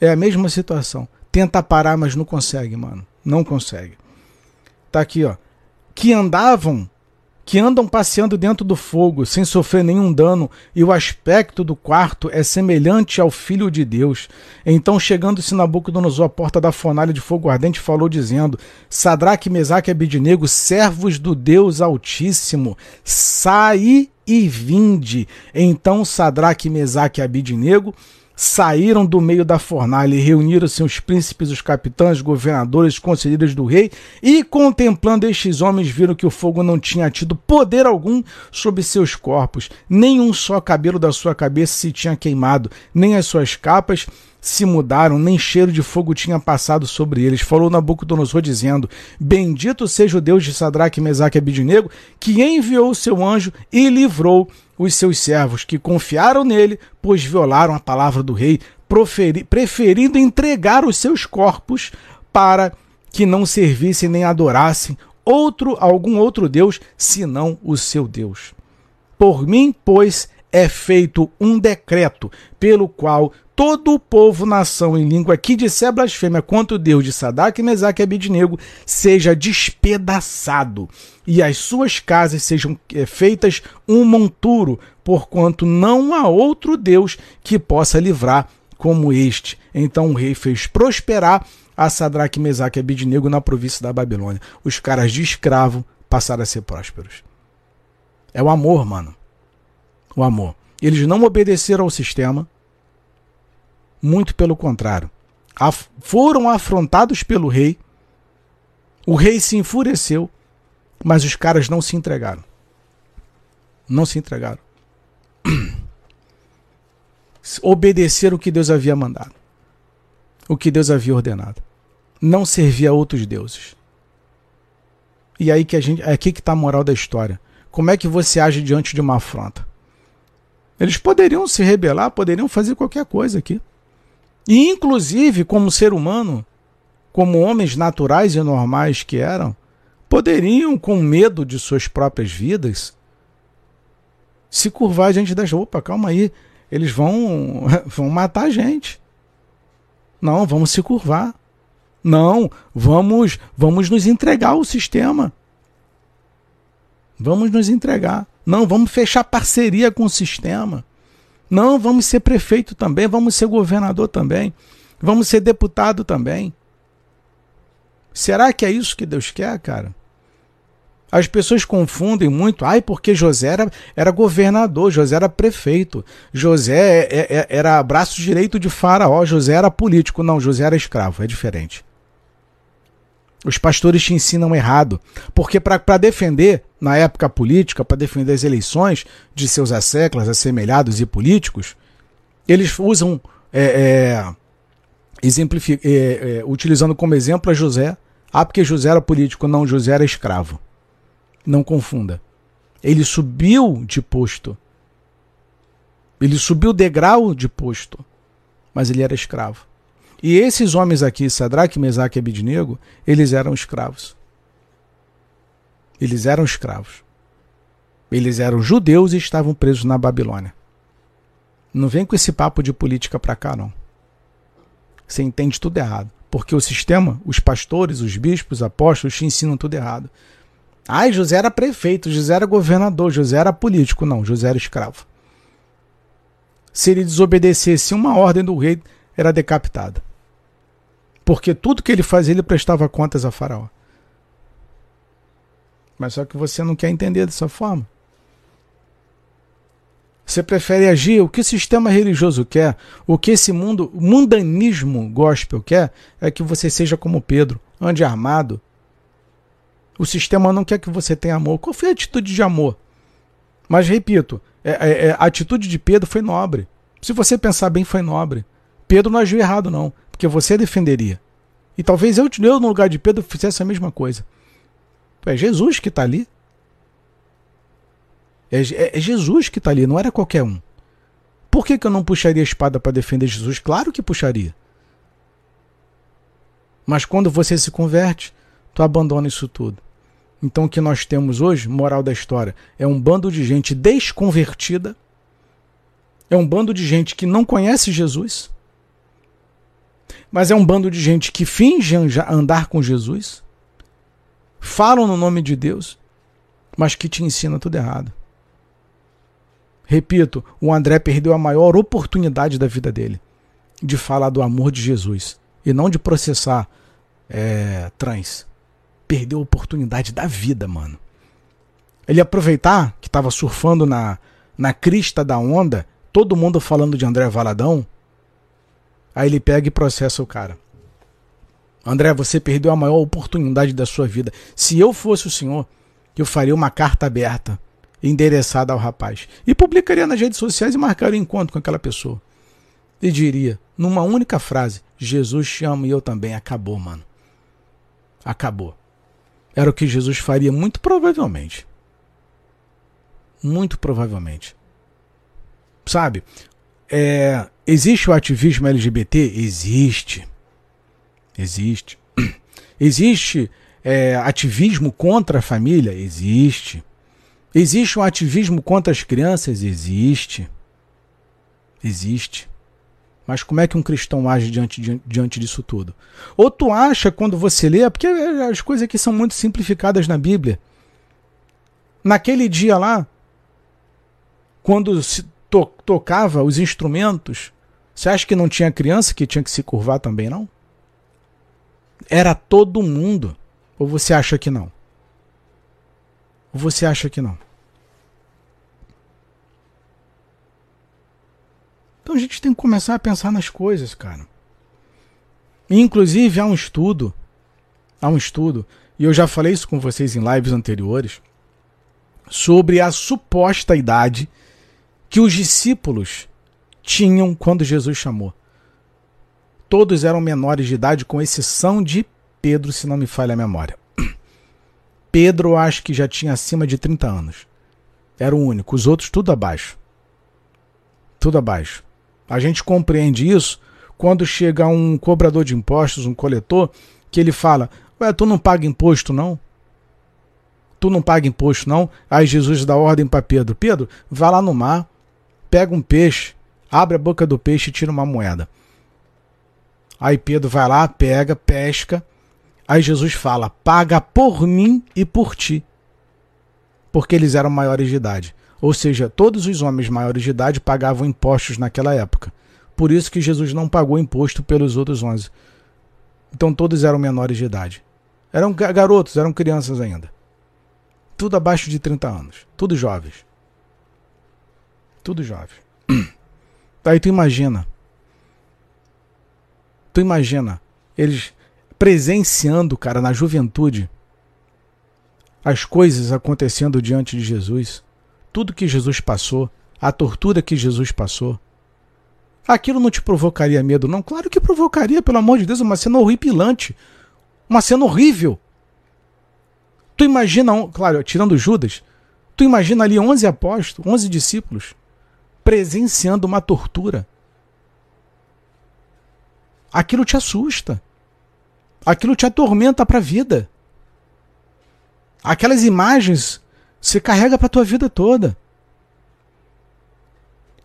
É a mesma situação. Tenta parar, mas não consegue, mano. Não consegue. Tá aqui, ó. Que andavam que andam passeando dentro do fogo sem sofrer nenhum dano, e o aspecto do quarto é semelhante ao Filho de Deus. Então, chegando-se Nabucodonosor à porta da fornalha de fogo ardente, falou, dizendo: Sadraque, Mesaque e Abidinego, servos do Deus Altíssimo, saí e vinde. Então, Sadraque, Mesaque e Abidinego saíram do meio da fornalha e reuniram-se os príncipes, os capitães, governadores, conselheiros do rei, e contemplando estes homens, viram que o fogo não tinha tido poder algum sobre seus corpos, nem um só cabelo da sua cabeça se tinha queimado, nem as suas capas se mudaram, nem cheiro de fogo tinha passado sobre eles. Falou Nabucodonosor dizendo: Bendito seja o Deus de Sadraque, Mesaque e Abidinego, que enviou o seu anjo e livrou os seus servos, que confiaram nele, pois violaram a palavra do rei, preferindo entregar os seus corpos para que não servissem nem adorassem outro algum outro deus senão o seu Deus. Por mim, pois, é feito um decreto pelo qual todo o povo, nação em língua que disser blasfêmia contra o Deus de Sadak, Mesaque e Abidnego seja despedaçado e as suas casas sejam é, feitas um monturo, porquanto não há outro Deus que possa livrar como este. Então o rei fez prosperar a Sadraque, Mesaque e Abidnego na província da Babilônia. Os caras de escravo passaram a ser prósperos. É o amor, mano. O amor. Eles não obedeceram ao sistema, muito pelo contrário. Af foram afrontados pelo rei. O rei se enfureceu, mas os caras não se entregaram. Não se entregaram. Obedeceram o que Deus havia mandado. O que Deus havia ordenado. Não servia a outros deuses. E aí que a gente, é aqui que está a moral da história. Como é que você age diante de uma afronta? Eles poderiam se rebelar, poderiam fazer qualquer coisa aqui. E, inclusive, como ser humano, como homens naturais e normais que eram, poderiam, com medo de suas próprias vidas, se curvar diante das. Opa, calma aí, eles vão, vão matar a gente. Não, vamos se curvar. Não, vamos, vamos nos entregar ao sistema. Vamos nos entregar. Não, vamos fechar parceria com o sistema. Não, vamos ser prefeito também, vamos ser governador também, vamos ser deputado também. Será que é isso que Deus quer, cara? As pessoas confundem muito, ai, porque José era, era governador, José era prefeito, José é, é, é era braço direito de Faraó, José era político. Não, José era escravo, é diferente. Os pastores te ensinam errado. Porque para defender, na época política, para defender as eleições de seus asseclas, assemelhados e políticos, eles usam, é, é, é, utilizando como exemplo a José. Ah, porque José era político. Não, José era escravo. Não confunda. Ele subiu de posto. Ele subiu degrau de posto. Mas ele era escravo. E esses homens aqui, Sadraque, Mesaque e Abidnego, eles eram escravos. Eles eram escravos. Eles eram judeus e estavam presos na Babilônia. Não vem com esse papo de política para cá, não. Você entende tudo errado. Porque o sistema, os pastores, os bispos, os apóstolos te ensinam tudo errado. Ai, José era prefeito, José era governador, José era político. Não, José era escravo. Se ele desobedecesse uma ordem do rei, era decapitado. Porque tudo que ele fazia, ele prestava contas a Faraó. Mas só que você não quer entender dessa forma. Você prefere agir o que o sistema religioso quer, o que esse mundo, o mundanismo gospel quer, é que você seja como Pedro, ande armado. O sistema não quer que você tenha amor. Qual foi a atitude de amor? Mas repito, é, é, é, a atitude de Pedro foi nobre. Se você pensar bem, foi nobre. Pedro não agiu errado, não porque você defenderia. E talvez eu, eu no lugar de Pedro, fizesse a mesma coisa. É Jesus que está ali. É, é, é, Jesus que está ali, não era qualquer um. Por que, que eu não puxaria a espada para defender Jesus? Claro que puxaria. Mas quando você se converte, tu abandona isso tudo. Então o que nós temos hoje, moral da história, é um bando de gente desconvertida, é um bando de gente que não conhece Jesus, Mas é um bando de gente que finge andar com Jesus, falam no nome de Deus, mas que te ensina tudo errado. Repito, o André perdeu a maior oportunidade da vida dele de falar do amor de Jesus e não de processar é, trans. Perdeu a oportunidade da vida, mano. Ele aproveitar que estava surfando na, na crista da onda, todo mundo falando de André Valadão, aí ele pega e processa o cara. André, você perdeu a maior oportunidade da sua vida. Se eu fosse o senhor, eu faria uma carta aberta endereçada ao rapaz. E publicaria nas redes sociais e marcaria um encontro com aquela pessoa. E diria, numa única frase: Jesus te ama e eu também. Acabou, mano. Acabou. Era o que Jesus faria, muito provavelmente. Muito provavelmente. Sabe? É, existe o ativismo LGBT? Existe. Existe. Existe é, ativismo contra a família? Existe. Existe um ativismo contra as crianças? Existe. Existe. Mas como é que um cristão age diante, diante, disso tudo? Ou tu acha quando você lê, porque as coisas aqui são muito simplificadas na Bíblia. Naquele dia lá, quando se to tocava os instrumentos, você acha que não tinha criança que tinha que se curvar também, não? Era todo mundo. Ou você acha que não? Ou você acha que não? Então a gente tem que começar a pensar nas coisas, cara. inclusive há um estudo, há um estudo, e eu já falei isso com vocês em lives anteriores, sobre a suposta idade que os discípulos tinham quando Jesus chamou. Todos eram menores de idade, com exceção de Pedro, se não me falha a memória. Pedro acho que já tinha acima de 30 anos. Era o único, os outros tudo abaixo. Tudo abaixo. A gente compreende isso quando chega um cobrador de impostos, um coletor, que ele fala: Ué, tu não paga imposto não? Tu não paga imposto não? Aí Jesus dá ordem para Pedro: Pedro, vá lá no mar, pega um peixe, abre a boca do peixe e tira uma moeda. Aí Pedro vai lá, pega, pesca. Aí Jesus fala: paga por mim e por ti. Porque eles eram maiores de idade. Ou seja, todos os homens maiores de idade pagavam impostos naquela época. Por isso que Jesus não pagou imposto pelos outros onze. Então todos eram menores de idade. Eram garotos, eram crianças ainda. Tudo abaixo de 30 anos. Tudo jovens. Tudo jovem. Aí tu imagina. Tu imagina eles presenciando, cara, na juventude, as coisas acontecendo diante de Jesus tudo que Jesus passou, a tortura que Jesus passou, aquilo não te provocaria medo, não? Claro que provocaria, pelo amor de Deus, uma cena horripilante. Uma cena horrível. Tu imagina, claro, tirando Judas, tu imagina ali 11 apóstolos, 11 discípulos, presenciando uma tortura. Aquilo te assusta. Aquilo te atormenta para a vida. Aquelas imagens você carrega para tua vida toda.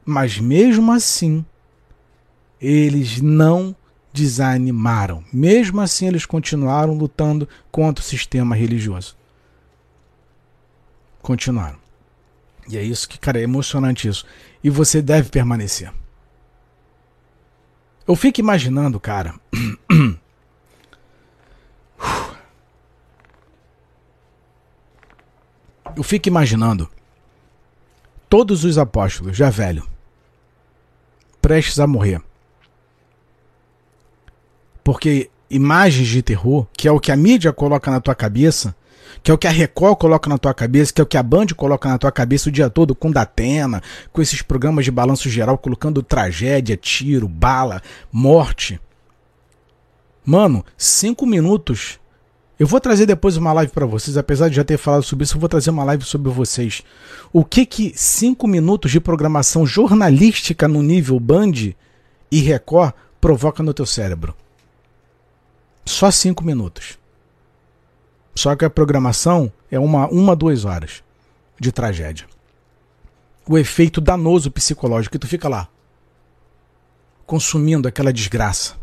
Mas mesmo assim, eles não desanimaram. Mesmo assim, eles continuaram lutando contra o sistema religioso. Continuaram. E é isso que, cara, é emocionante isso. E você deve permanecer. Eu fico imaginando, cara. eu fico imaginando todos os apóstolos, já velho, prestes a morrer. Porque imagens de terror, que é o que a mídia coloca na tua cabeça, que é o que a Record coloca na tua cabeça, que é o que a Band coloca na tua cabeça o dia todo, com Datena, com esses programas de balanço geral, colocando tragédia, tiro, bala, morte. Mano, cinco minutos eu vou trazer depois uma live para vocês, apesar de já ter falado sobre isso, eu vou trazer uma live sobre vocês. O que que cinco minutos de programação jornalística no nível Band e Record provoca no teu cérebro? Só cinco minutos. Só que a programação é uma, uma duas horas de tragédia. O efeito danoso psicológico que tu fica lá consumindo aquela desgraça